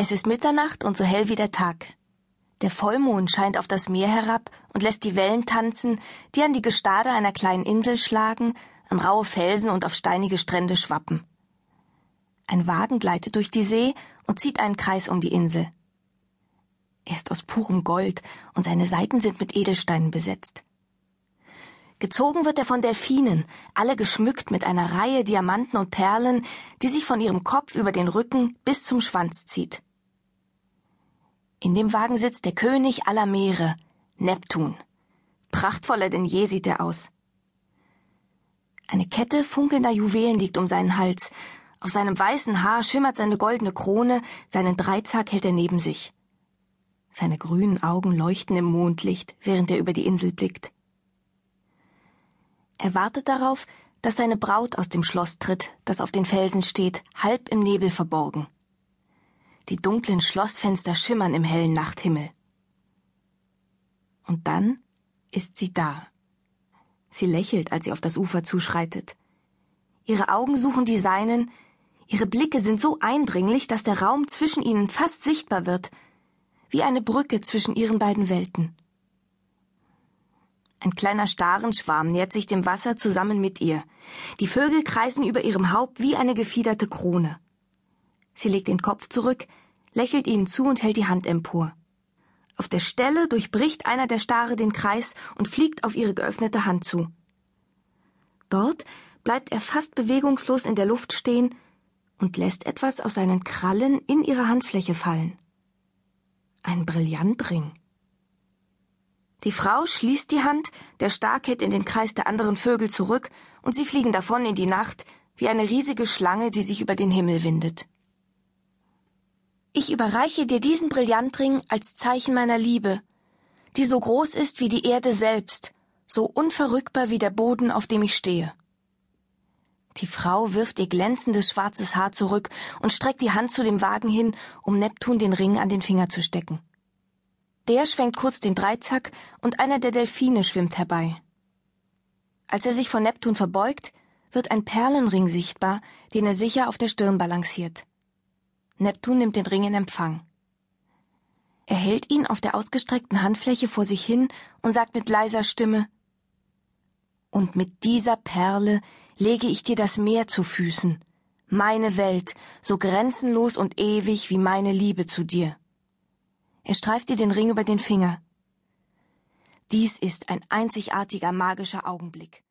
Es ist Mitternacht und so hell wie der Tag. Der Vollmond scheint auf das Meer herab und lässt die Wellen tanzen, die an die Gestade einer kleinen Insel schlagen, an raue Felsen und auf steinige Strände schwappen. Ein Wagen gleitet durch die See und zieht einen Kreis um die Insel. Er ist aus purem Gold und seine Seiten sind mit Edelsteinen besetzt. Gezogen wird er von Delfinen, alle geschmückt mit einer Reihe Diamanten und Perlen, die sich von ihrem Kopf über den Rücken bis zum Schwanz zieht. In dem Wagen sitzt der König aller Meere, Neptun. Prachtvoller denn je sieht er aus. Eine Kette funkelnder Juwelen liegt um seinen Hals, auf seinem weißen Haar schimmert seine goldene Krone, seinen Dreizack hält er neben sich. Seine grünen Augen leuchten im Mondlicht, während er über die Insel blickt. Er wartet darauf, dass seine Braut aus dem Schloss tritt, das auf den Felsen steht, halb im Nebel verborgen. Die dunklen Schlossfenster schimmern im hellen Nachthimmel. Und dann ist sie da. Sie lächelt, als sie auf das Ufer zuschreitet. Ihre Augen suchen die seinen, Ihre Blicke sind so eindringlich, dass der Raum zwischen ihnen fast sichtbar wird, wie eine Brücke zwischen ihren beiden Welten. Ein kleiner Starenschwarm nähert sich dem Wasser zusammen mit ihr. Die Vögel kreisen über ihrem Haupt wie eine gefiederte Krone. Sie legt den Kopf zurück, lächelt ihnen zu und hält die Hand empor. Auf der Stelle durchbricht einer der Stare den Kreis und fliegt auf ihre geöffnete Hand zu. Dort bleibt er fast bewegungslos in der Luft stehen und lässt etwas aus seinen Krallen in ihre Handfläche fallen. Ein Brillantring. Die Frau schließt die Hand, der Star kehrt in den Kreis der anderen Vögel zurück und sie fliegen davon in die Nacht wie eine riesige Schlange, die sich über den Himmel windet. Ich überreiche dir diesen Brillantring als Zeichen meiner Liebe, die so groß ist wie die Erde selbst, so unverrückbar wie der Boden, auf dem ich stehe. Die Frau wirft ihr glänzendes schwarzes Haar zurück und streckt die Hand zu dem Wagen hin, um Neptun den Ring an den Finger zu stecken. Der schwenkt kurz den Dreizack und einer der Delfine schwimmt herbei. Als er sich vor Neptun verbeugt, wird ein Perlenring sichtbar, den er sicher auf der Stirn balanciert. Neptun nimmt den Ring in Empfang. Er hält ihn auf der ausgestreckten Handfläche vor sich hin und sagt mit leiser Stimme Und mit dieser Perle lege ich dir das Meer zu Füßen, meine Welt, so grenzenlos und ewig wie meine Liebe zu dir. Er streift dir den Ring über den Finger. Dies ist ein einzigartiger magischer Augenblick.